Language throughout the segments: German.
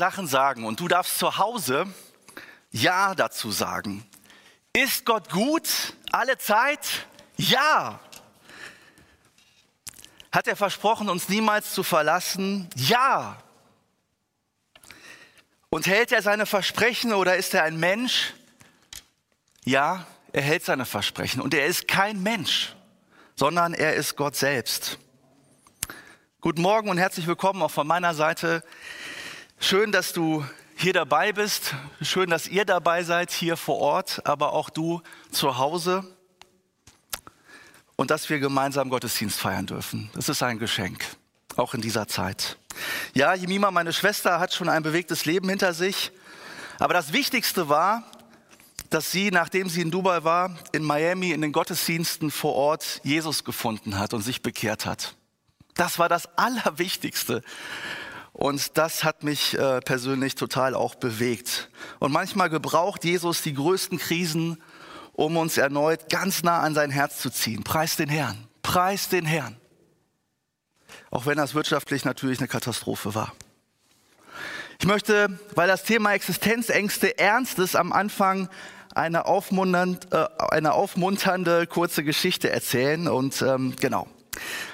Sachen sagen und du darfst zu Hause Ja dazu sagen. Ist Gott gut alle Zeit? Ja. Hat er versprochen, uns niemals zu verlassen? Ja. Und hält er seine Versprechen oder ist er ein Mensch? Ja, er hält seine Versprechen. Und er ist kein Mensch, sondern er ist Gott selbst. Guten Morgen und herzlich willkommen auch von meiner Seite. Schön, dass du hier dabei bist. Schön, dass ihr dabei seid hier vor Ort, aber auch du zu Hause. Und dass wir gemeinsam Gottesdienst feiern dürfen. Das ist ein Geschenk, auch in dieser Zeit. Ja, Jemima, meine Schwester, hat schon ein bewegtes Leben hinter sich. Aber das Wichtigste war, dass sie, nachdem sie in Dubai war, in Miami in den Gottesdiensten vor Ort Jesus gefunden hat und sich bekehrt hat. Das war das Allerwichtigste. Und das hat mich äh, persönlich total auch bewegt. Und manchmal gebraucht Jesus die größten Krisen, um uns erneut ganz nah an sein Herz zu ziehen. Preis den Herrn, preis den Herrn. Auch wenn das wirtschaftlich natürlich eine Katastrophe war. Ich möchte, weil das Thema Existenzängste ernst ist, am Anfang eine, aufmunternd, äh, eine aufmunternde kurze Geschichte erzählen. Und ähm, genau,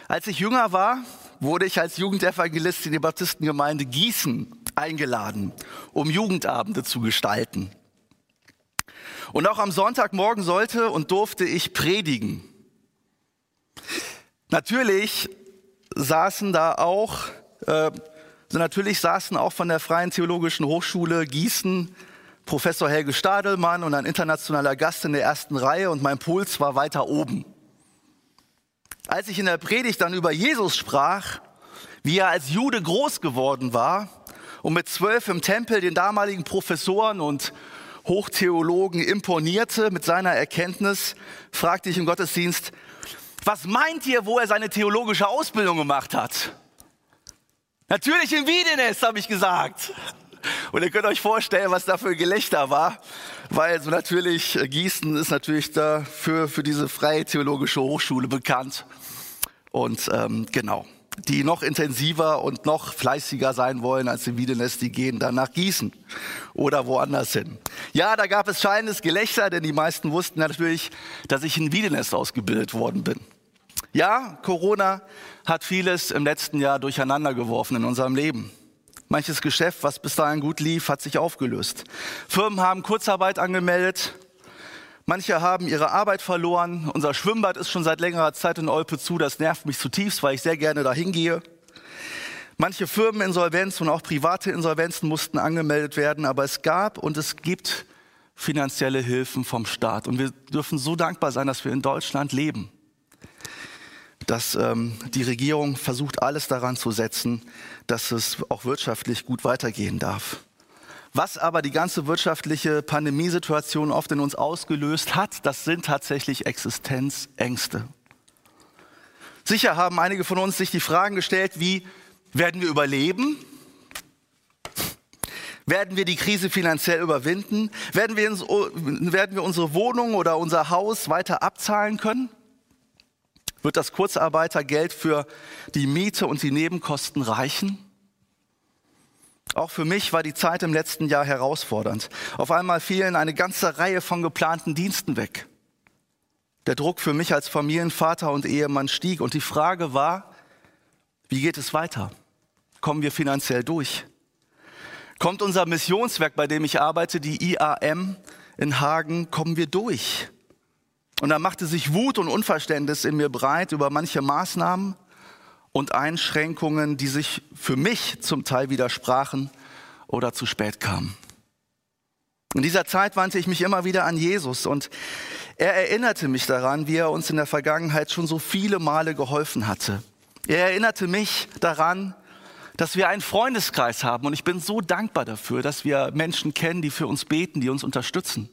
als ich jünger war, wurde ich als Jugendevangelist in die Baptistengemeinde Gießen eingeladen, um Jugendabende zu gestalten. Und auch am Sonntagmorgen sollte und durfte ich predigen. Natürlich saßen da auch, äh, natürlich saßen auch von der Freien Theologischen Hochschule Gießen Professor Helge Stadelmann und ein internationaler Gast in der ersten Reihe und mein Puls war weiter oben. Als ich in der Predigt dann über Jesus sprach, wie er als Jude groß geworden war und mit zwölf im Tempel den damaligen Professoren und Hochtheologen imponierte mit seiner Erkenntnis, fragte ich im Gottesdienst, was meint ihr, wo er seine theologische Ausbildung gemacht hat? Natürlich in Wiedenes, habe ich gesagt. Und ihr könnt euch vorstellen, was da für Gelächter war, weil so natürlich äh, Gießen ist natürlich dafür für diese freie theologische Hochschule bekannt. Und ähm, genau, die noch intensiver und noch fleißiger sein wollen als in Wiedenes, die gehen dann nach Gießen oder woanders hin. Ja, da gab es scheinendes Gelächter, denn die meisten wussten natürlich, dass ich in Wiedenes ausgebildet worden bin. Ja, Corona hat vieles im letzten Jahr durcheinander geworfen in unserem Leben. Manches Geschäft, was bis dahin gut lief, hat sich aufgelöst. Firmen haben Kurzarbeit angemeldet. Manche haben ihre Arbeit verloren. Unser Schwimmbad ist schon seit längerer Zeit in Olpe zu. Das nervt mich zutiefst, weil ich sehr gerne dahin gehe. Manche Firmeninsolvenz und auch private Insolvenzen mussten angemeldet werden, aber es gab und es gibt finanzielle Hilfen vom Staat. Und wir dürfen so dankbar sein, dass wir in Deutschland leben dass ähm, die Regierung versucht, alles daran zu setzen, dass es auch wirtschaftlich gut weitergehen darf. Was aber die ganze wirtschaftliche Pandemiesituation oft in uns ausgelöst hat, das sind tatsächlich Existenzängste. Sicher haben einige von uns sich die Fragen gestellt, wie werden wir überleben? Werden wir die Krise finanziell überwinden? Werden wir, werden wir unsere Wohnung oder unser Haus weiter abzahlen können? Wird das Kurzarbeitergeld für die Miete und die Nebenkosten reichen? Auch für mich war die Zeit im letzten Jahr herausfordernd. Auf einmal fielen eine ganze Reihe von geplanten Diensten weg. Der Druck für mich als Familienvater und Ehemann stieg und die Frage war, wie geht es weiter? Kommen wir finanziell durch? Kommt unser Missionswerk, bei dem ich arbeite, die IAM in Hagen, kommen wir durch? Und da machte sich Wut und Unverständnis in mir breit über manche Maßnahmen und Einschränkungen, die sich für mich zum Teil widersprachen oder zu spät kamen. In dieser Zeit wandte ich mich immer wieder an Jesus und er erinnerte mich daran, wie er uns in der Vergangenheit schon so viele Male geholfen hatte. Er erinnerte mich daran, dass wir einen Freundeskreis haben. Und ich bin so dankbar dafür, dass wir Menschen kennen, die für uns beten, die uns unterstützen.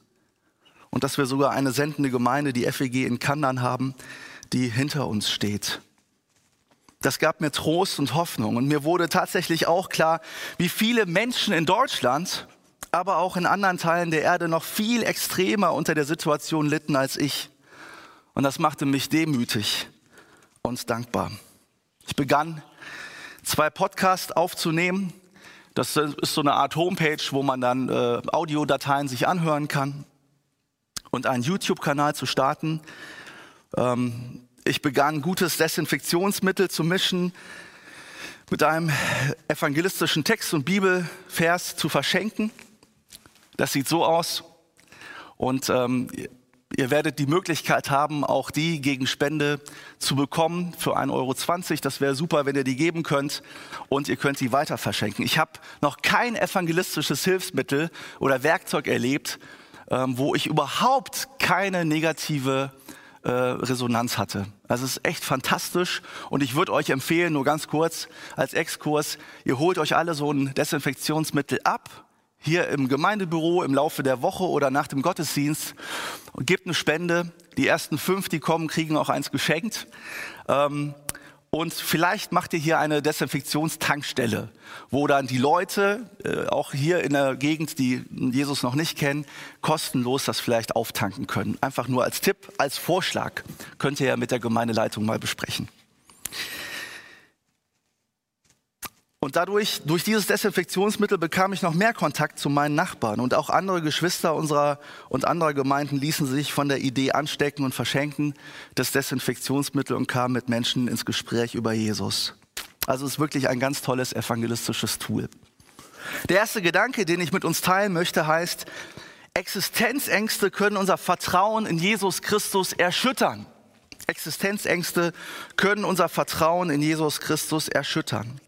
Und dass wir sogar eine sendende Gemeinde, die FEG in Kandern haben, die hinter uns steht. Das gab mir Trost und Hoffnung. Und mir wurde tatsächlich auch klar, wie viele Menschen in Deutschland, aber auch in anderen Teilen der Erde noch viel extremer unter der Situation litten als ich. Und das machte mich demütig und dankbar. Ich begann zwei Podcasts aufzunehmen. Das ist so eine Art Homepage, wo man dann äh, Audiodateien sich anhören kann und einen YouTube-Kanal zu starten. Ähm, ich begann gutes Desinfektionsmittel zu mischen, mit einem evangelistischen Text und Bibelvers zu verschenken. Das sieht so aus. Und ähm, Ihr werdet die Möglichkeit haben, auch die gegen Spende zu bekommen für 1,20 Euro. Das wäre super, wenn ihr die geben könnt. Und ihr könnt sie weiter verschenken. Ich habe noch kein evangelistisches Hilfsmittel oder Werkzeug erlebt, ähm, wo ich überhaupt keine negative äh, Resonanz hatte. Also es ist echt fantastisch und ich würde euch empfehlen, nur ganz kurz als Exkurs, ihr holt euch alle so ein Desinfektionsmittel ab hier im Gemeindebüro im Laufe der Woche oder nach dem Gottesdienst und gebt eine Spende. Die ersten fünf, die kommen, kriegen auch eins geschenkt. Ähm, und vielleicht macht ihr hier eine Desinfektionstankstelle, wo dann die Leute, äh, auch hier in der Gegend, die Jesus noch nicht kennen, kostenlos das vielleicht auftanken können. Einfach nur als Tipp, als Vorschlag. Könnt ihr ja mit der Gemeindeleitung mal besprechen. Und dadurch, durch dieses Desinfektionsmittel bekam ich noch mehr Kontakt zu meinen Nachbarn. Und auch andere Geschwister unserer und anderer Gemeinden ließen sich von der Idee anstecken und verschenken das Desinfektionsmittel und kamen mit Menschen ins Gespräch über Jesus. Also es ist wirklich ein ganz tolles evangelistisches Tool. Der erste Gedanke, den ich mit uns teilen möchte, heißt, Existenzängste können unser Vertrauen in Jesus Christus erschüttern. Existenzängste können unser Vertrauen in Jesus Christus erschüttern.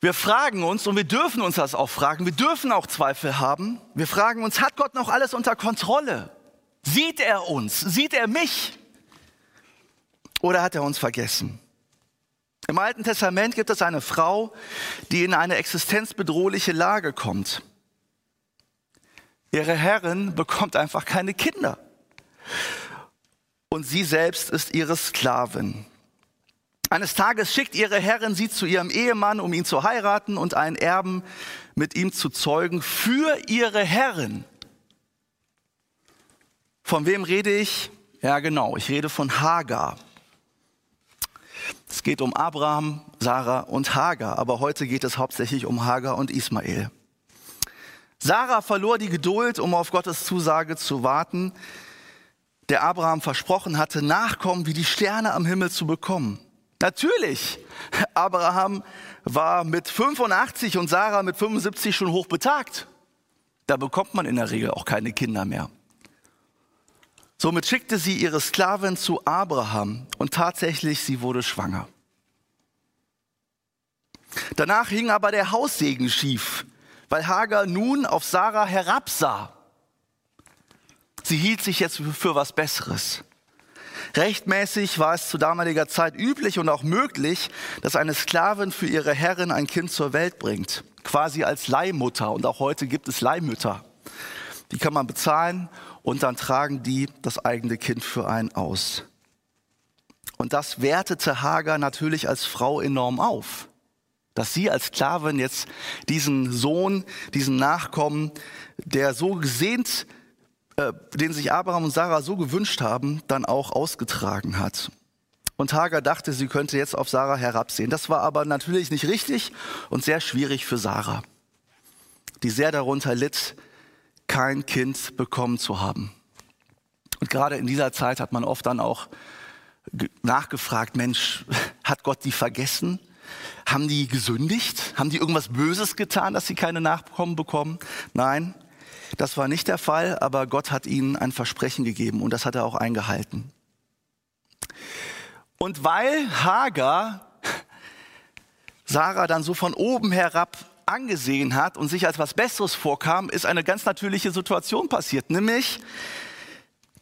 Wir fragen uns, und wir dürfen uns das auch fragen, wir dürfen auch Zweifel haben. Wir fragen uns, hat Gott noch alles unter Kontrolle? Sieht er uns? Sieht er mich? Oder hat er uns vergessen? Im Alten Testament gibt es eine Frau, die in eine existenzbedrohliche Lage kommt. Ihre Herrin bekommt einfach keine Kinder. Und sie selbst ist ihre Sklavin. Eines Tages schickt ihre Herrin sie zu ihrem Ehemann, um ihn zu heiraten und einen Erben mit ihm zu zeugen für ihre Herrin. Von wem rede ich? Ja, genau, ich rede von Hagar. Es geht um Abraham, Sarah und Hagar, aber heute geht es hauptsächlich um Hagar und Ismael. Sarah verlor die Geduld, um auf Gottes Zusage zu warten, der Abraham versprochen hatte, Nachkommen wie die Sterne am Himmel zu bekommen. Natürlich, Abraham war mit 85 und Sarah mit 75 schon hochbetagt. Da bekommt man in der Regel auch keine Kinder mehr. Somit schickte sie ihre Sklavin zu Abraham und tatsächlich, sie wurde schwanger. Danach hing aber der Haussegen schief, weil Hagar nun auf Sarah herabsah. Sie hielt sich jetzt für was Besseres. Rechtmäßig war es zu damaliger Zeit üblich und auch möglich, dass eine Sklavin für ihre Herrin ein Kind zur Welt bringt, quasi als Leihmutter. Und auch heute gibt es Leihmütter. Die kann man bezahlen und dann tragen die das eigene Kind für einen aus. Und das wertete Hagar natürlich als Frau enorm auf, dass sie als Sklavin jetzt diesen Sohn, diesen Nachkommen, der so gesehnt äh, den sich Abraham und Sarah so gewünscht haben, dann auch ausgetragen hat. Und Hagar dachte, sie könnte jetzt auf Sarah herabsehen. Das war aber natürlich nicht richtig und sehr schwierig für Sarah, die sehr darunter litt, kein Kind bekommen zu haben. Und gerade in dieser Zeit hat man oft dann auch nachgefragt, Mensch, hat Gott die vergessen? Haben die gesündigt? Haben die irgendwas Böses getan, dass sie keine Nachkommen bekommen? Nein, das war nicht der Fall, aber Gott hat ihnen ein Versprechen gegeben und das hat er auch eingehalten. Und weil Hagar Sarah dann so von oben herab angesehen hat und sich als was Besseres vorkam, ist eine ganz natürliche Situation passiert, nämlich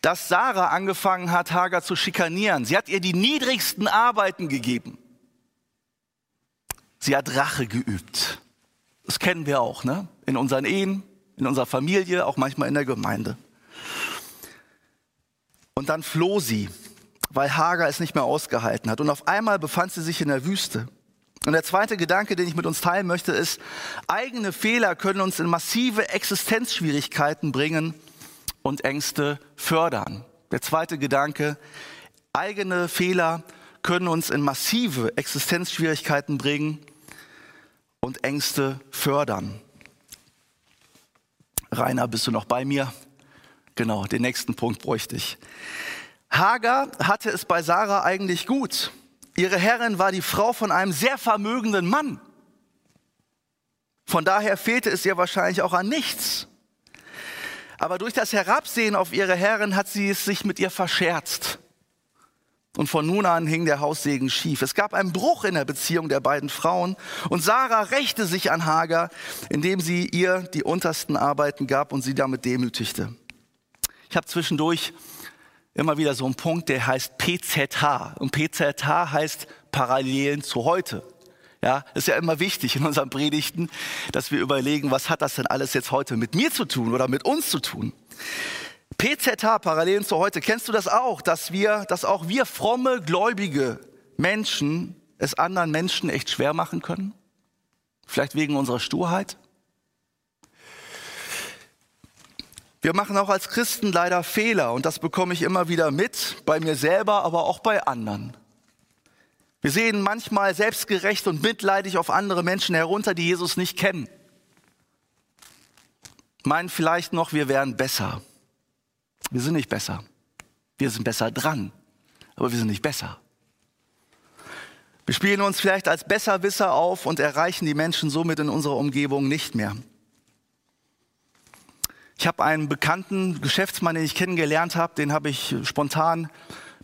dass Sarah angefangen hat, Hagar zu schikanieren. Sie hat ihr die niedrigsten Arbeiten gegeben. Sie hat Rache geübt. Das kennen wir auch, ne? In unseren Ehen, in unserer Familie, auch manchmal in der Gemeinde. Und dann floh sie, weil Hagar es nicht mehr ausgehalten hat. Und auf einmal befand sie sich in der Wüste. Und der zweite Gedanke, den ich mit uns teilen möchte, ist, eigene Fehler können uns in massive Existenzschwierigkeiten bringen und Ängste fördern. Der zweite Gedanke, eigene Fehler können uns in massive Existenzschwierigkeiten bringen und Ängste fördern. Rainer, bist du noch bei mir? Genau, den nächsten Punkt bräuchte ich. Hagar hatte es bei Sarah eigentlich gut. Ihre Herrin war die Frau von einem sehr vermögenden Mann. Von daher fehlte es ihr wahrscheinlich auch an nichts. Aber durch das Herabsehen auf ihre Herrin hat sie es sich mit ihr verscherzt. Und von nun an hing der Haussegen schief. Es gab einen Bruch in der Beziehung der beiden Frauen und Sarah rächte sich an Hagar, indem sie ihr die untersten Arbeiten gab und sie damit demütigte. Ich habe zwischendurch immer wieder so einen Punkt, der heißt PZH. Und PZH heißt Parallelen zu heute. Ja, ist ja immer wichtig in unseren Predigten, dass wir überlegen, was hat das denn alles jetzt heute mit mir zu tun oder mit uns zu tun? PZH, Parallelen zu heute, kennst du das auch, dass wir, dass auch wir fromme, gläubige Menschen es anderen Menschen echt schwer machen können? Vielleicht wegen unserer Sturheit? Wir machen auch als Christen leider Fehler und das bekomme ich immer wieder mit, bei mir selber, aber auch bei anderen. Wir sehen manchmal selbstgerecht und mitleidig auf andere Menschen herunter, die Jesus nicht kennen. Meinen vielleicht noch, wir wären besser. Wir sind nicht besser. Wir sind besser dran, aber wir sind nicht besser. Wir spielen uns vielleicht als Besserwisser auf und erreichen die Menschen somit in unserer Umgebung nicht mehr. Ich habe einen bekannten Geschäftsmann, den ich kennengelernt habe, den habe ich spontan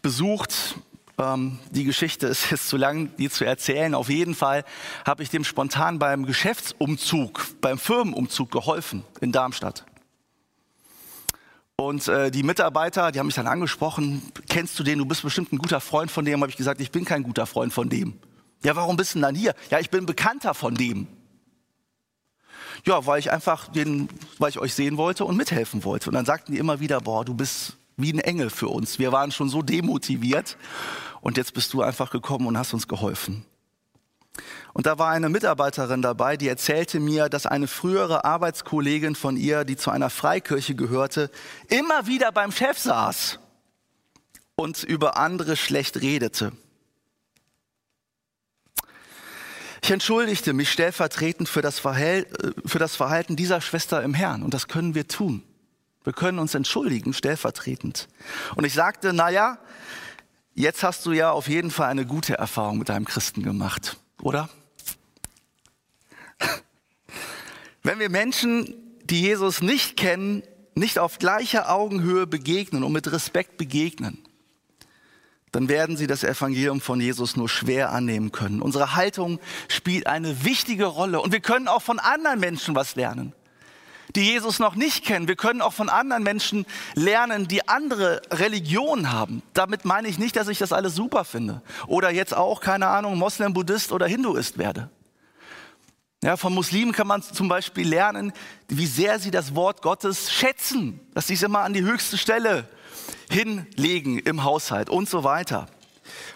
besucht. Ähm, die Geschichte ist jetzt zu lang, die zu erzählen. Auf jeden Fall habe ich dem spontan beim Geschäftsumzug, beim Firmenumzug geholfen in Darmstadt. Und äh, die Mitarbeiter, die haben mich dann angesprochen, kennst du den, du bist bestimmt ein guter Freund von dem, habe ich gesagt, ich bin kein guter Freund von dem. Ja, warum bist du denn dann hier? Ja, ich bin Bekannter von dem. Ja, weil ich einfach den, weil ich euch sehen wollte und mithelfen wollte. Und dann sagten die immer wieder, boah, du bist wie ein Engel für uns. Wir waren schon so demotiviert und jetzt bist du einfach gekommen und hast uns geholfen. Und da war eine Mitarbeiterin dabei, die erzählte mir, dass eine frühere Arbeitskollegin von ihr, die zu einer Freikirche gehörte, immer wieder beim Chef saß und über andere schlecht redete. Ich entschuldigte mich stellvertretend für das, äh, Verhalten dieser Schwester im Herrn. Und das können wir tun. Wir können uns entschuldigen, stellvertretend. Und ich sagte, na ja, jetzt hast du ja auf jeden Fall eine gute Erfahrung mit deinem Christen gemacht, oder? Wenn wir Menschen, die Jesus nicht kennen, nicht auf gleicher Augenhöhe begegnen und mit Respekt begegnen, dann werden sie das Evangelium von Jesus nur schwer annehmen können. Unsere Haltung spielt eine wichtige Rolle und wir können auch von anderen Menschen was lernen, die Jesus noch nicht kennen. Wir können auch von anderen Menschen lernen, die andere Religionen haben. Damit meine ich nicht, dass ich das alles super finde oder jetzt auch, keine Ahnung, Moslem, Buddhist oder Hinduist werde. Ja, von Muslimen kann man zum Beispiel lernen, wie sehr sie das Wort Gottes schätzen, dass sie es immer an die höchste Stelle hinlegen im Haushalt und so weiter.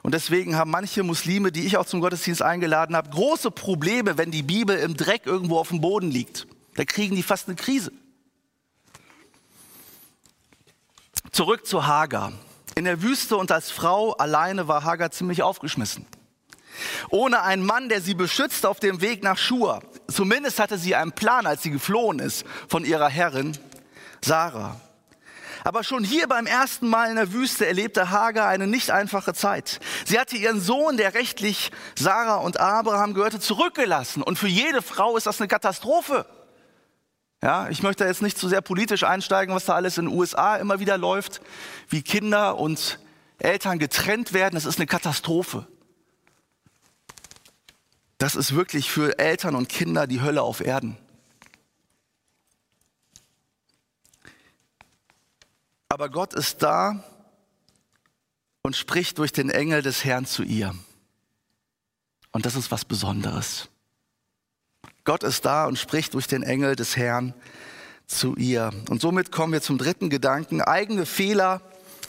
Und deswegen haben manche Muslime, die ich auch zum Gottesdienst eingeladen habe, große Probleme, wenn die Bibel im Dreck irgendwo auf dem Boden liegt. Da kriegen die fast eine Krise. Zurück zu Hagar. In der Wüste und als Frau alleine war Hagar ziemlich aufgeschmissen. Ohne einen Mann, der sie beschützt auf dem Weg nach Schur. Zumindest hatte sie einen Plan, als sie geflohen ist von ihrer Herrin Sarah. Aber schon hier beim ersten Mal in der Wüste erlebte Hagar eine nicht einfache Zeit. Sie hatte ihren Sohn, der rechtlich Sarah und Abraham gehörte, zurückgelassen. Und für jede Frau ist das eine Katastrophe. Ja, ich möchte jetzt nicht zu sehr politisch einsteigen, was da alles in den USA immer wieder läuft, wie Kinder und Eltern getrennt werden. Das ist eine Katastrophe. Das ist wirklich für Eltern und Kinder die Hölle auf Erden. Aber Gott ist da und spricht durch den Engel des Herrn zu ihr. Und das ist was Besonderes. Gott ist da und spricht durch den Engel des Herrn zu ihr. Und somit kommen wir zum dritten Gedanken. Eigene Fehler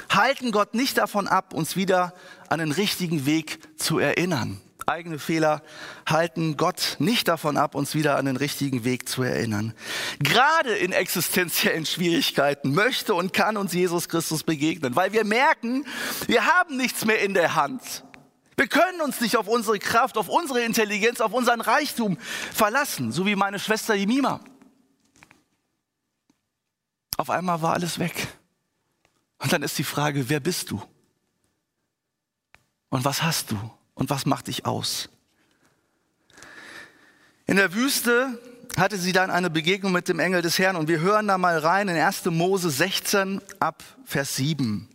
halten Gott nicht davon ab, uns wieder an den richtigen Weg zu erinnern. Eigene Fehler halten Gott nicht davon ab, uns wieder an den richtigen Weg zu erinnern. Gerade in existenziellen Schwierigkeiten möchte und kann uns Jesus Christus begegnen, weil wir merken, wir haben nichts mehr in der Hand. Wir können uns nicht auf unsere Kraft, auf unsere Intelligenz, auf unseren Reichtum verlassen, so wie meine Schwester Jemima. Auf einmal war alles weg. Und dann ist die Frage, wer bist du? Und was hast du? Und was macht dich aus? In der Wüste hatte sie dann eine Begegnung mit dem Engel des Herrn und wir hören da mal rein in 1. Mose 16 ab Vers 7.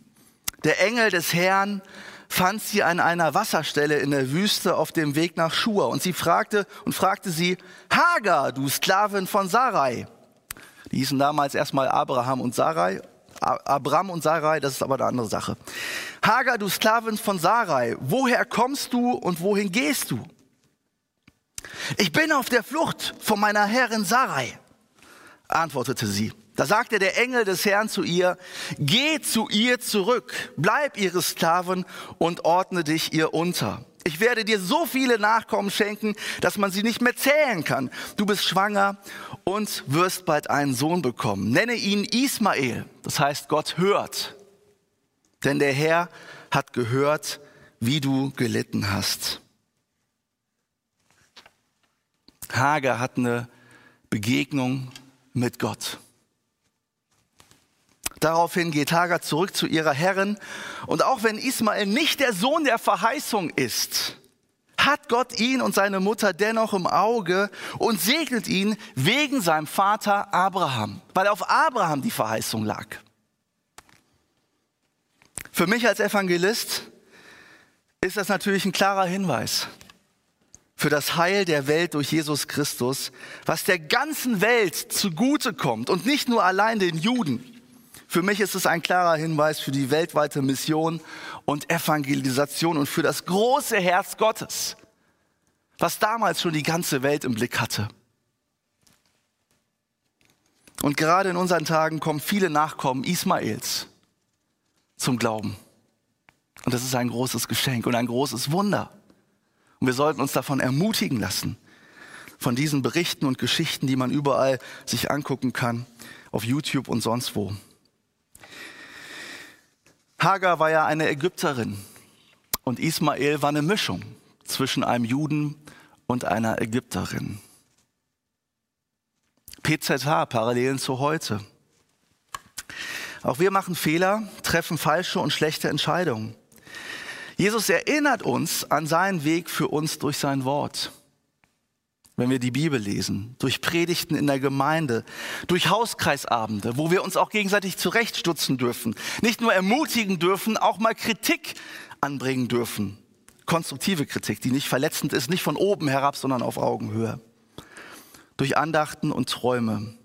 Der Engel des Herrn fand sie an einer Wasserstelle in der Wüste auf dem Weg nach Schur und sie fragte und fragte sie, Hagar, du Sklavin von Sarai. Die hießen damals erstmal Abraham und Sarai Abram und Sarai, das ist aber eine andere Sache. Hagar, du Sklavin von Sarai, woher kommst du und wohin gehst du? Ich bin auf der Flucht von meiner Herrin Sarai, antwortete sie. Da sagte der Engel des Herrn zu ihr, geh zu ihr zurück, bleib ihre Sklavin und ordne dich ihr unter. Ich werde dir so viele Nachkommen schenken, dass man sie nicht mehr zählen kann. Du bist schwanger und wirst bald einen Sohn bekommen. Nenne ihn Ismael. Das heißt, Gott hört. Denn der Herr hat gehört, wie du gelitten hast. Hager hat eine Begegnung mit Gott. Daraufhin geht Hagar zurück zu ihrer Herrin. Und auch wenn Ismael nicht der Sohn der Verheißung ist, hat Gott ihn und seine Mutter dennoch im Auge und segnet ihn wegen seinem Vater Abraham, weil auf Abraham die Verheißung lag. Für mich als Evangelist ist das natürlich ein klarer Hinweis für das Heil der Welt durch Jesus Christus, was der ganzen Welt zugute kommt und nicht nur allein den Juden. Für mich ist es ein klarer Hinweis für die weltweite Mission und Evangelisation und für das große Herz Gottes, was damals schon die ganze Welt im Blick hatte. Und gerade in unseren Tagen kommen viele Nachkommen Ismaels zum Glauben. Und das ist ein großes Geschenk und ein großes Wunder. Und wir sollten uns davon ermutigen lassen, von diesen Berichten und Geschichten, die man überall sich angucken kann, auf YouTube und sonst wo. Hagar war ja eine Ägypterin und Ismael war eine Mischung zwischen einem Juden und einer Ägypterin. PZH, Parallelen zu heute. Auch wir machen Fehler, treffen falsche und schlechte Entscheidungen. Jesus erinnert uns an seinen Weg für uns durch sein Wort wenn wir die Bibel lesen, durch Predigten in der Gemeinde, durch Hauskreisabende, wo wir uns auch gegenseitig zurechtstutzen dürfen, nicht nur ermutigen dürfen, auch mal Kritik anbringen dürfen. Konstruktive Kritik, die nicht verletzend ist, nicht von oben herab, sondern auf Augenhöhe. Durch Andachten und Träume.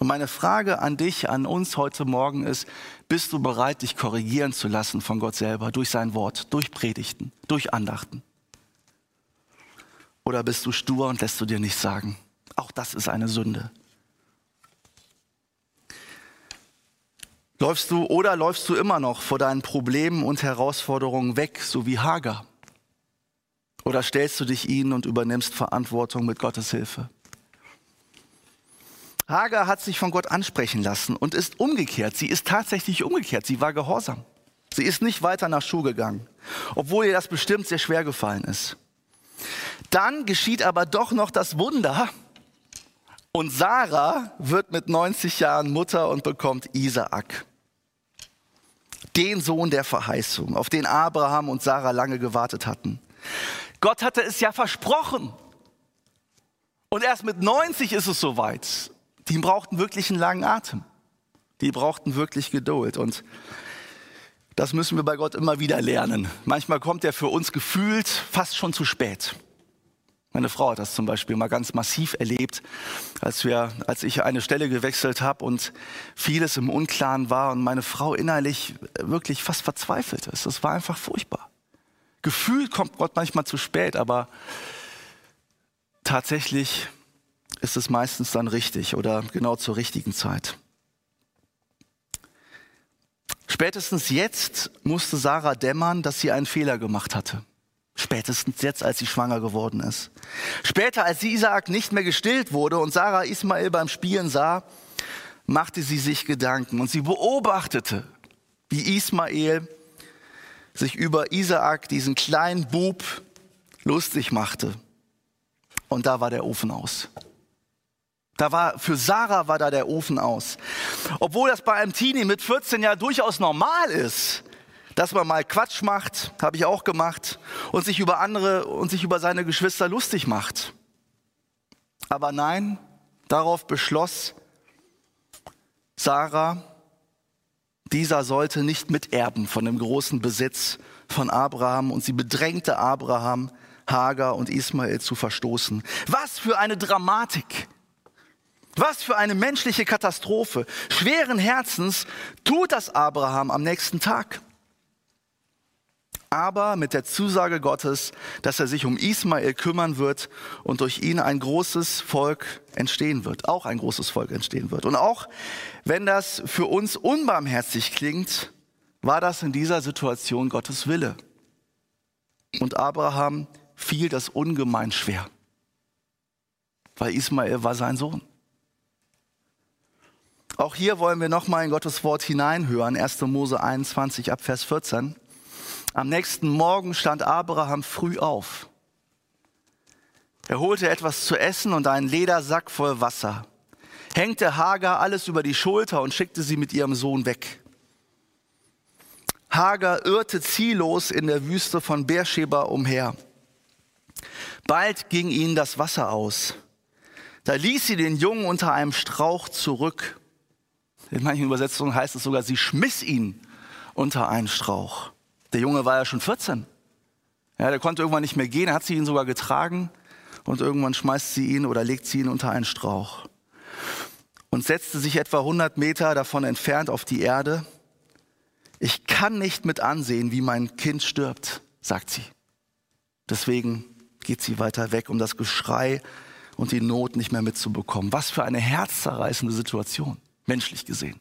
Und meine Frage an dich, an uns heute Morgen ist, bist du bereit, dich korrigieren zu lassen von Gott selber, durch sein Wort, durch Predigten, durch Andachten? Oder bist du stur und lässt du dir nichts sagen? Auch das ist eine Sünde. Läufst du oder läufst du immer noch vor deinen Problemen und Herausforderungen weg, so wie Hagar? Oder stellst du dich ihnen und übernimmst Verantwortung mit Gottes Hilfe? Hagar hat sich von Gott ansprechen lassen und ist umgekehrt. Sie ist tatsächlich umgekehrt. Sie war gehorsam. Sie ist nicht weiter nach Schuh gegangen, obwohl ihr das bestimmt sehr schwer gefallen ist. Dann geschieht aber doch noch das Wunder. Und Sarah wird mit 90 Jahren Mutter und bekommt Isaak. Den Sohn der Verheißung, auf den Abraham und Sarah lange gewartet hatten. Gott hatte es ja versprochen. Und erst mit 90 ist es soweit. Die brauchten wirklich einen langen Atem. Die brauchten wirklich Geduld. Und das müssen wir bei Gott immer wieder lernen. Manchmal kommt er für uns gefühlt fast schon zu spät. Meine Frau hat das zum Beispiel mal ganz massiv erlebt, als wir, als ich eine Stelle gewechselt habe und vieles im Unklaren war und meine Frau innerlich wirklich fast verzweifelt ist. Das war einfach furchtbar. Gefühlt kommt Gott manchmal zu spät, aber tatsächlich ist es meistens dann richtig oder genau zur richtigen Zeit. Spätestens jetzt musste Sarah dämmern, dass sie einen Fehler gemacht hatte. Spätestens jetzt, als sie schwanger geworden ist. Später, als Isaak nicht mehr gestillt wurde und Sarah Ismael beim Spielen sah, machte sie sich Gedanken und sie beobachtete, wie Ismael sich über Isaak, diesen kleinen Bub, lustig machte. Und da war der Ofen aus. Da war, für Sarah war da der Ofen aus. Obwohl das bei einem Teenie mit 14 Jahren durchaus normal ist, dass man mal Quatsch macht, habe ich auch gemacht, und sich über andere und sich über seine Geschwister lustig macht. Aber nein, darauf beschloss Sarah, dieser sollte nicht miterben von dem großen Besitz von Abraham und sie bedrängte Abraham, Hagar und Ismael zu verstoßen. Was für eine Dramatik! Was für eine menschliche Katastrophe. Schweren Herzens tut das Abraham am nächsten Tag. Aber mit der Zusage Gottes, dass er sich um Ismael kümmern wird und durch ihn ein großes Volk entstehen wird, auch ein großes Volk entstehen wird. Und auch wenn das für uns unbarmherzig klingt, war das in dieser Situation Gottes Wille. Und Abraham fiel das ungemein schwer, weil Ismael war sein Sohn. Auch hier wollen wir nochmal in Gottes Wort hineinhören, 1. Mose 21 ab Vers 14. Am nächsten Morgen stand Abraham früh auf. Er holte etwas zu essen und einen Ledersack voll Wasser, hängte Hagar alles über die Schulter und schickte sie mit ihrem Sohn weg. Hagar irrte ziellos in der Wüste von Beersheba umher. Bald ging ihnen das Wasser aus. Da ließ sie den Jungen unter einem Strauch zurück in manchen Übersetzungen heißt es sogar, sie schmiss ihn unter einen Strauch. Der Junge war ja schon 14. Ja, der konnte irgendwann nicht mehr gehen, hat sie ihn sogar getragen und irgendwann schmeißt sie ihn oder legt sie ihn unter einen Strauch und setzte sich etwa 100 Meter davon entfernt auf die Erde. Ich kann nicht mit ansehen, wie mein Kind stirbt, sagt sie. Deswegen geht sie weiter weg, um das Geschrei und die Not nicht mehr mitzubekommen. Was für eine herzzerreißende Situation menschlich gesehen.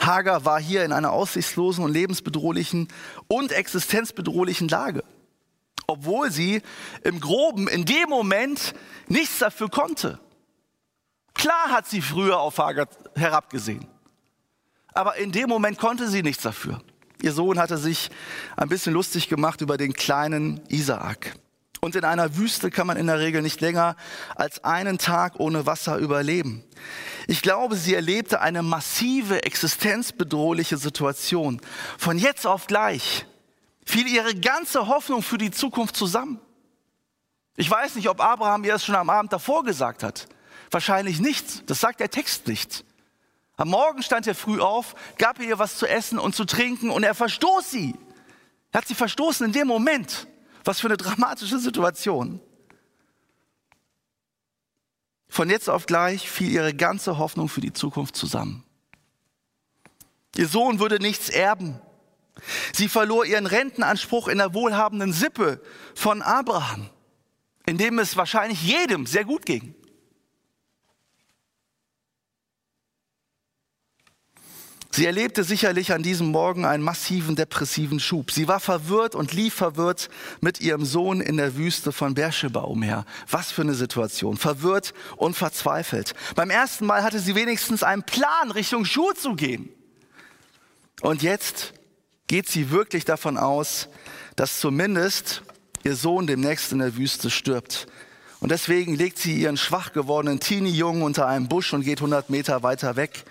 Hagar war hier in einer aussichtslosen und lebensbedrohlichen und existenzbedrohlichen Lage, obwohl sie im groben in dem Moment nichts dafür konnte. Klar hat sie früher auf Hagar herabgesehen, aber in dem Moment konnte sie nichts dafür. Ihr Sohn hatte sich ein bisschen lustig gemacht über den kleinen Isaak. Und in einer Wüste kann man in der Regel nicht länger als einen Tag ohne Wasser überleben. Ich glaube, sie erlebte eine massive, existenzbedrohliche Situation. Von jetzt auf gleich fiel ihre ganze Hoffnung für die Zukunft zusammen. Ich weiß nicht, ob Abraham ihr das schon am Abend davor gesagt hat. Wahrscheinlich nicht. Das sagt der Text nicht. Am Morgen stand er früh auf, gab ihr was zu essen und zu trinken und er verstoß sie. Er hat sie verstoßen in dem Moment. Was für eine dramatische Situation. Von jetzt auf gleich fiel ihre ganze Hoffnung für die Zukunft zusammen. Ihr Sohn würde nichts erben. Sie verlor ihren Rentenanspruch in der wohlhabenden Sippe von Abraham, in dem es wahrscheinlich jedem sehr gut ging. Sie erlebte sicherlich an diesem Morgen einen massiven depressiven Schub. Sie war verwirrt und lief verwirrt mit ihrem Sohn in der Wüste von Beersheba umher. Was für eine Situation. Verwirrt und verzweifelt. Beim ersten Mal hatte sie wenigstens einen Plan, Richtung Schuhe zu gehen. Und jetzt geht sie wirklich davon aus, dass zumindest ihr Sohn demnächst in der Wüste stirbt. Und deswegen legt sie ihren schwach gewordenen Teenie-Jungen unter einem Busch und geht 100 Meter weiter weg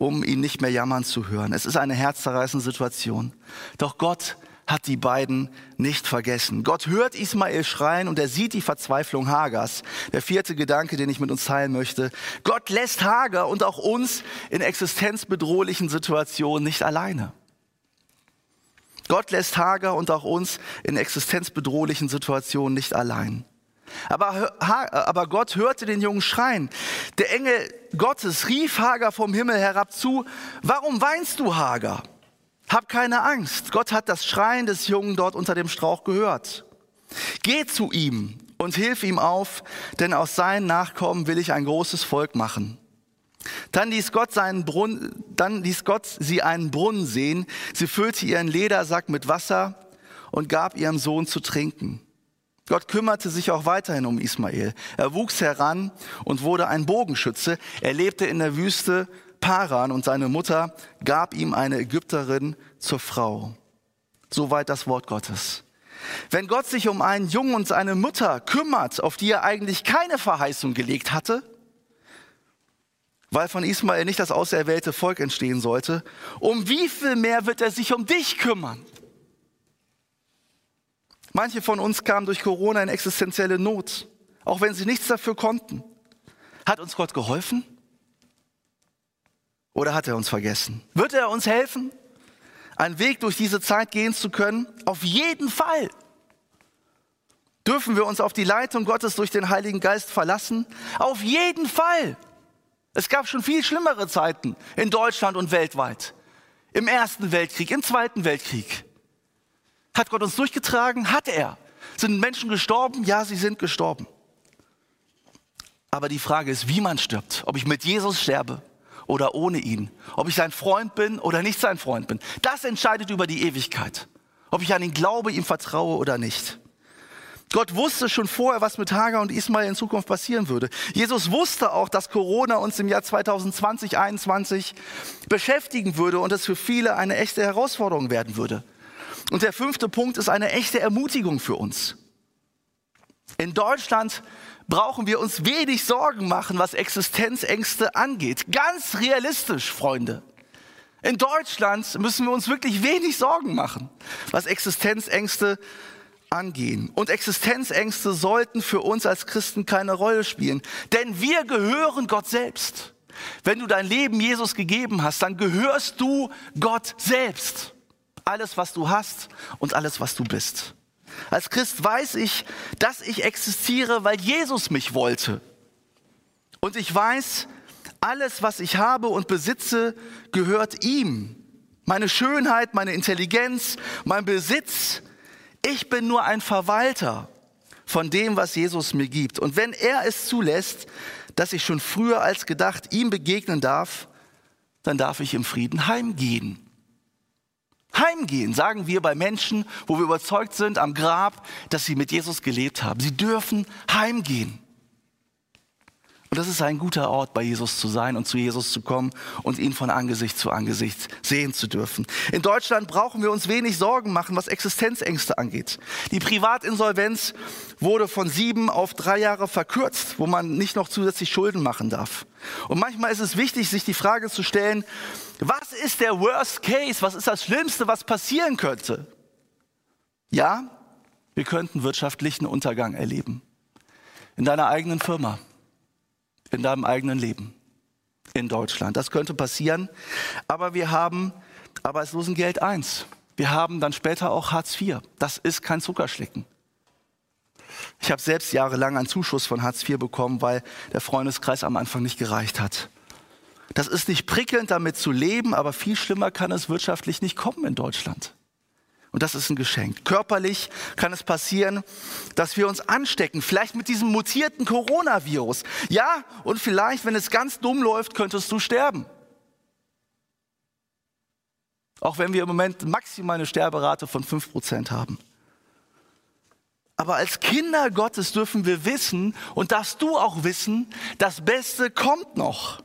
um ihn nicht mehr jammern zu hören. Es ist eine herzzerreißende Situation. Doch Gott hat die beiden nicht vergessen. Gott hört Ismael schreien und er sieht die Verzweiflung Hagers. Der vierte Gedanke, den ich mit uns teilen möchte. Gott lässt Hager und auch uns in existenzbedrohlichen Situationen nicht alleine. Gott lässt Hager und auch uns in existenzbedrohlichen Situationen nicht allein. Aber, aber Gott hörte den Jungen schreien. Der Engel Gottes rief Hagar vom Himmel herab zu, warum weinst du, Hagar? Hab keine Angst. Gott hat das Schreien des Jungen dort unter dem Strauch gehört. Geh zu ihm und hilf ihm auf, denn aus seinen Nachkommen will ich ein großes Volk machen. Dann ließ Gott seinen Brunnen, dann ließ Gott sie einen Brunnen sehen. Sie füllte ihren Ledersack mit Wasser und gab ihrem Sohn zu trinken. Gott kümmerte sich auch weiterhin um Ismael. Er wuchs heran und wurde ein Bogenschütze. Er lebte in der Wüste Paran und seine Mutter gab ihm eine Ägypterin zur Frau. Soweit das Wort Gottes. Wenn Gott sich um einen Jungen und seine Mutter kümmert, auf die er eigentlich keine Verheißung gelegt hatte, weil von Ismael nicht das auserwählte Volk entstehen sollte, um wie viel mehr wird er sich um dich kümmern? Manche von uns kamen durch Corona in existenzielle Not, auch wenn sie nichts dafür konnten. Hat uns Gott geholfen? Oder hat er uns vergessen? Wird er uns helfen, einen Weg durch diese Zeit gehen zu können? Auf jeden Fall. Dürfen wir uns auf die Leitung Gottes durch den Heiligen Geist verlassen? Auf jeden Fall. Es gab schon viel schlimmere Zeiten in Deutschland und weltweit. Im Ersten Weltkrieg, im Zweiten Weltkrieg. Hat Gott uns durchgetragen? Hat er. Sind Menschen gestorben? Ja, sie sind gestorben. Aber die Frage ist, wie man stirbt. Ob ich mit Jesus sterbe oder ohne ihn. Ob ich sein Freund bin oder nicht sein Freund bin. Das entscheidet über die Ewigkeit. Ob ich an ihn glaube, ihm vertraue oder nicht. Gott wusste schon vorher, was mit Hagar und Ismael in Zukunft passieren würde. Jesus wusste auch, dass Corona uns im Jahr 2020, 2021 beschäftigen würde und es für viele eine echte Herausforderung werden würde. Und der fünfte Punkt ist eine echte Ermutigung für uns. In Deutschland brauchen wir uns wenig Sorgen machen, was Existenzängste angeht. Ganz realistisch, Freunde. In Deutschland müssen wir uns wirklich wenig Sorgen machen, was Existenzängste angehen. Und Existenzängste sollten für uns als Christen keine Rolle spielen, denn wir gehören Gott selbst. Wenn du dein Leben Jesus gegeben hast, dann gehörst du Gott selbst. Alles, was du hast und alles, was du bist. Als Christ weiß ich, dass ich existiere, weil Jesus mich wollte. Und ich weiß, alles, was ich habe und besitze, gehört ihm. Meine Schönheit, meine Intelligenz, mein Besitz, ich bin nur ein Verwalter von dem, was Jesus mir gibt. Und wenn er es zulässt, dass ich schon früher als gedacht ihm begegnen darf, dann darf ich im Frieden heimgehen. Heimgehen, sagen wir bei Menschen, wo wir überzeugt sind am Grab, dass sie mit Jesus gelebt haben. Sie dürfen heimgehen. Und das ist ein guter Ort, bei Jesus zu sein und zu Jesus zu kommen und ihn von Angesicht zu Angesicht sehen zu dürfen. In Deutschland brauchen wir uns wenig Sorgen machen, was Existenzängste angeht. Die Privatinsolvenz wurde von sieben auf drei Jahre verkürzt, wo man nicht noch zusätzlich Schulden machen darf. Und manchmal ist es wichtig, sich die Frage zu stellen, was ist der Worst Case? Was ist das Schlimmste, was passieren könnte? Ja, wir könnten wirtschaftlichen Untergang erleben. In deiner eigenen Firma in deinem eigenen Leben in Deutschland. Das könnte passieren. Aber wir haben Arbeitslosengeld 1. Wir haben dann später auch Hartz IV. Das ist kein Zuckerschlecken. Ich habe selbst jahrelang einen Zuschuss von Hartz IV bekommen, weil der Freundeskreis am Anfang nicht gereicht hat. Das ist nicht prickelnd, damit zu leben, aber viel schlimmer kann es wirtschaftlich nicht kommen in Deutschland. Und das ist ein Geschenk. Körperlich kann es passieren, dass wir uns anstecken, vielleicht mit diesem mutierten Coronavirus. Ja, und vielleicht, wenn es ganz dumm läuft, könntest du sterben. Auch wenn wir im Moment maximal eine Sterberate von 5% haben. Aber als Kinder Gottes dürfen wir wissen und darfst du auch wissen, das Beste kommt noch.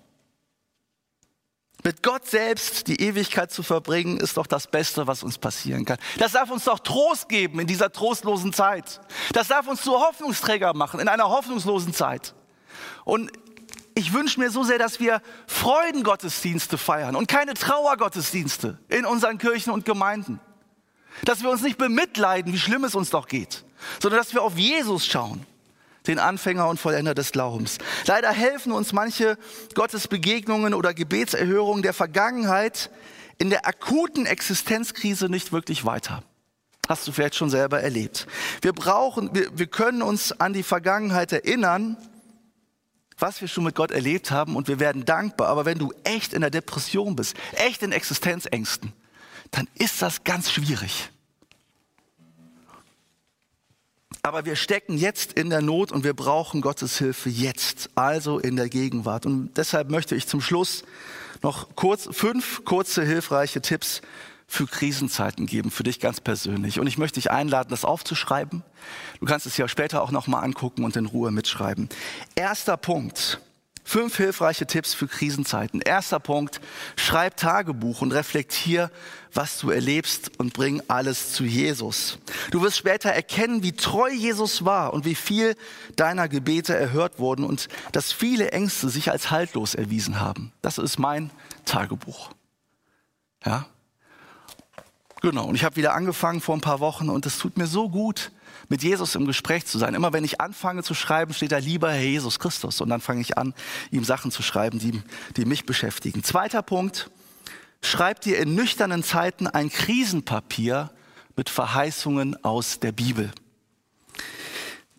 Mit Gott selbst die Ewigkeit zu verbringen, ist doch das Beste, was uns passieren kann. Das darf uns doch Trost geben in dieser trostlosen Zeit. Das darf uns zu Hoffnungsträger machen in einer hoffnungslosen Zeit. Und ich wünsche mir so sehr, dass wir Freudengottesdienste feiern und keine Trauergottesdienste in unseren Kirchen und Gemeinden. Dass wir uns nicht bemitleiden, wie schlimm es uns doch geht, sondern dass wir auf Jesus schauen den Anfänger und Vollender des Glaubens. Leider helfen uns manche Gottesbegegnungen oder Gebetserhörungen der Vergangenheit in der akuten Existenzkrise nicht wirklich weiter. Hast du vielleicht schon selber erlebt. Wir brauchen, wir, wir können uns an die Vergangenheit erinnern, was wir schon mit Gott erlebt haben und wir werden dankbar. Aber wenn du echt in der Depression bist, echt in Existenzängsten, dann ist das ganz schwierig. Aber wir stecken jetzt in der Not und wir brauchen Gottes Hilfe jetzt, also in der Gegenwart. Und deshalb möchte ich zum Schluss noch kurz, fünf kurze, hilfreiche Tipps für Krisenzeiten geben, für dich ganz persönlich. Und ich möchte dich einladen, das aufzuschreiben. Du kannst es ja später auch nochmal angucken und in Ruhe mitschreiben. Erster Punkt. Fünf hilfreiche Tipps für Krisenzeiten. Erster Punkt, schreib Tagebuch und reflektier, was du erlebst und bring alles zu Jesus. Du wirst später erkennen, wie treu Jesus war und wie viel deiner Gebete erhört wurden und dass viele Ängste sich als haltlos erwiesen haben. Das ist mein Tagebuch. Ja? Genau. Und ich habe wieder angefangen vor ein paar Wochen und es tut mir so gut, mit Jesus im Gespräch zu sein. Immer wenn ich anfange zu schreiben, steht da lieber Herr Jesus Christus. Und dann fange ich an, ihm Sachen zu schreiben, die, die mich beschäftigen. Zweiter Punkt. Schreib dir in nüchternen Zeiten ein Krisenpapier mit Verheißungen aus der Bibel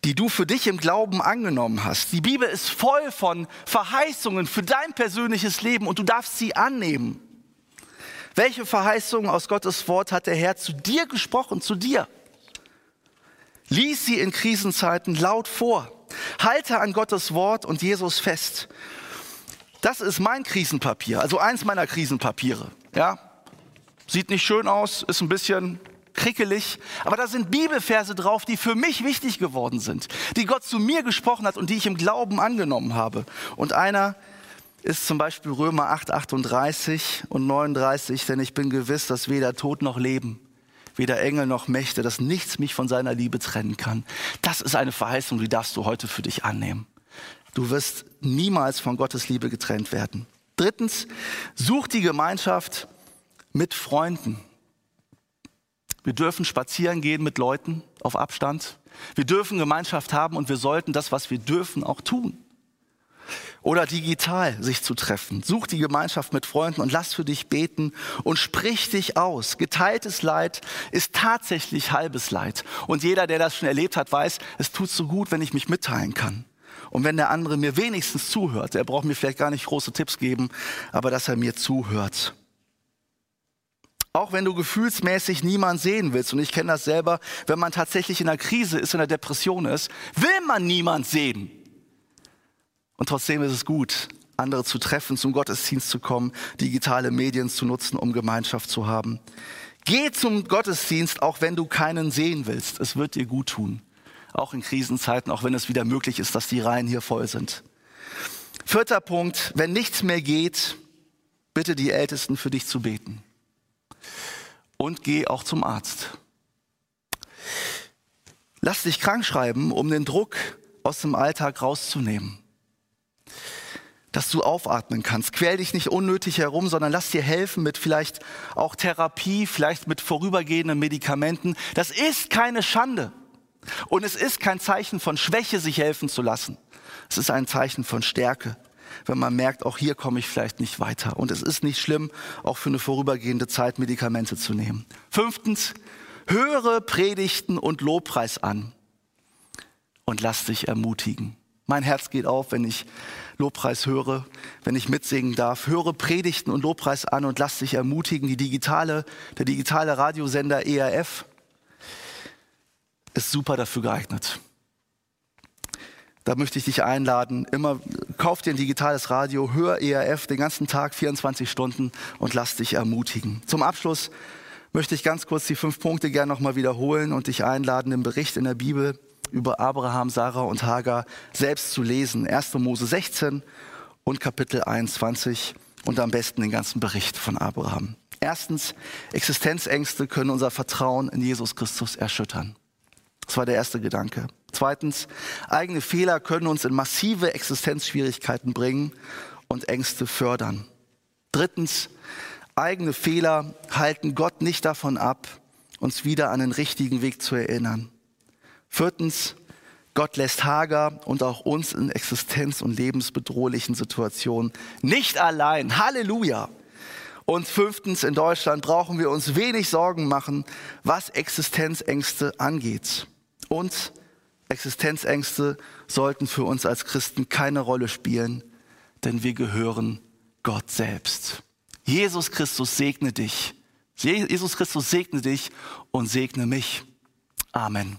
die du für dich im Glauben angenommen hast. Die Bibel ist voll von Verheißungen für dein persönliches Leben und du darfst sie annehmen. Welche Verheißungen aus Gottes Wort hat der Herr zu dir gesprochen, zu dir? Lies sie in Krisenzeiten laut vor. Halte an Gottes Wort und Jesus fest. Das ist mein Krisenpapier, also eins meiner Krisenpapiere. Ja, sieht nicht schön aus, ist ein bisschen krickelig, aber da sind Bibelverse drauf, die für mich wichtig geworden sind, die Gott zu mir gesprochen hat und die ich im Glauben angenommen habe. Und einer ist zum Beispiel Römer 8, 38 und 39, denn ich bin gewiss, dass weder Tod noch Leben, weder Engel noch Mächte, dass nichts mich von seiner Liebe trennen kann. Das ist eine Verheißung, die darfst du heute für dich annehmen. Du wirst niemals von Gottes Liebe getrennt werden. Drittens, such die Gemeinschaft mit Freunden. Wir dürfen spazieren gehen mit Leuten auf Abstand. Wir dürfen Gemeinschaft haben und wir sollten das, was wir dürfen, auch tun oder digital sich zu treffen. Such die Gemeinschaft mit Freunden und lass für dich beten und sprich dich aus. Geteiltes Leid ist tatsächlich halbes Leid. Und jeder, der das schon erlebt hat, weiß, es tut so gut, wenn ich mich mitteilen kann. Und wenn der andere mir wenigstens zuhört, er braucht mir vielleicht gar nicht große Tipps geben, aber dass er mir zuhört. Auch wenn du gefühlsmäßig niemand sehen willst, und ich kenne das selber, wenn man tatsächlich in einer Krise ist, in einer Depression ist, will man niemand sehen. Und trotzdem ist es gut, andere zu treffen, zum Gottesdienst zu kommen, digitale Medien zu nutzen, um Gemeinschaft zu haben. Geh zum Gottesdienst, auch wenn du keinen sehen willst. Es wird dir gut tun. Auch in Krisenzeiten, auch wenn es wieder möglich ist, dass die Reihen hier voll sind. Vierter Punkt, wenn nichts mehr geht, bitte die Ältesten für dich zu beten. Und geh auch zum Arzt. Lass dich krank schreiben, um den Druck aus dem Alltag rauszunehmen dass du aufatmen kannst. Quäl dich nicht unnötig herum, sondern lass dir helfen mit vielleicht auch Therapie, vielleicht mit vorübergehenden Medikamenten. Das ist keine Schande. Und es ist kein Zeichen von Schwäche, sich helfen zu lassen. Es ist ein Zeichen von Stärke, wenn man merkt, auch hier komme ich vielleicht nicht weiter. Und es ist nicht schlimm, auch für eine vorübergehende Zeit Medikamente zu nehmen. Fünftens, höre Predigten und Lobpreis an und lass dich ermutigen. Mein Herz geht auf, wenn ich Lobpreis höre, wenn ich mitsingen darf. Höre Predigten und Lobpreis an und lass dich ermutigen. Die digitale, der digitale Radiosender ERF ist super dafür geeignet. Da möchte ich dich einladen. Immer kauf dir ein digitales Radio, hör ERF den ganzen Tag, 24 Stunden und lass dich ermutigen. Zum Abschluss möchte ich ganz kurz die fünf Punkte gerne nochmal wiederholen und dich einladen, im Bericht in der Bibel über Abraham, Sarah und Hagar selbst zu lesen. 1. Mose 16 und Kapitel 21 und am besten den ganzen Bericht von Abraham. Erstens, Existenzängste können unser Vertrauen in Jesus Christus erschüttern. Das war der erste Gedanke. Zweitens, eigene Fehler können uns in massive Existenzschwierigkeiten bringen und Ängste fördern. Drittens, eigene Fehler halten Gott nicht davon ab, uns wieder an den richtigen Weg zu erinnern. Viertens, Gott lässt Hager und auch uns in existenz- und lebensbedrohlichen Situationen nicht allein. Halleluja! Und fünftens, in Deutschland brauchen wir uns wenig Sorgen machen, was Existenzängste angeht. Und Existenzängste sollten für uns als Christen keine Rolle spielen, denn wir gehören Gott selbst. Jesus Christus segne dich Jesus Christus segne dich und segne mich. Amen.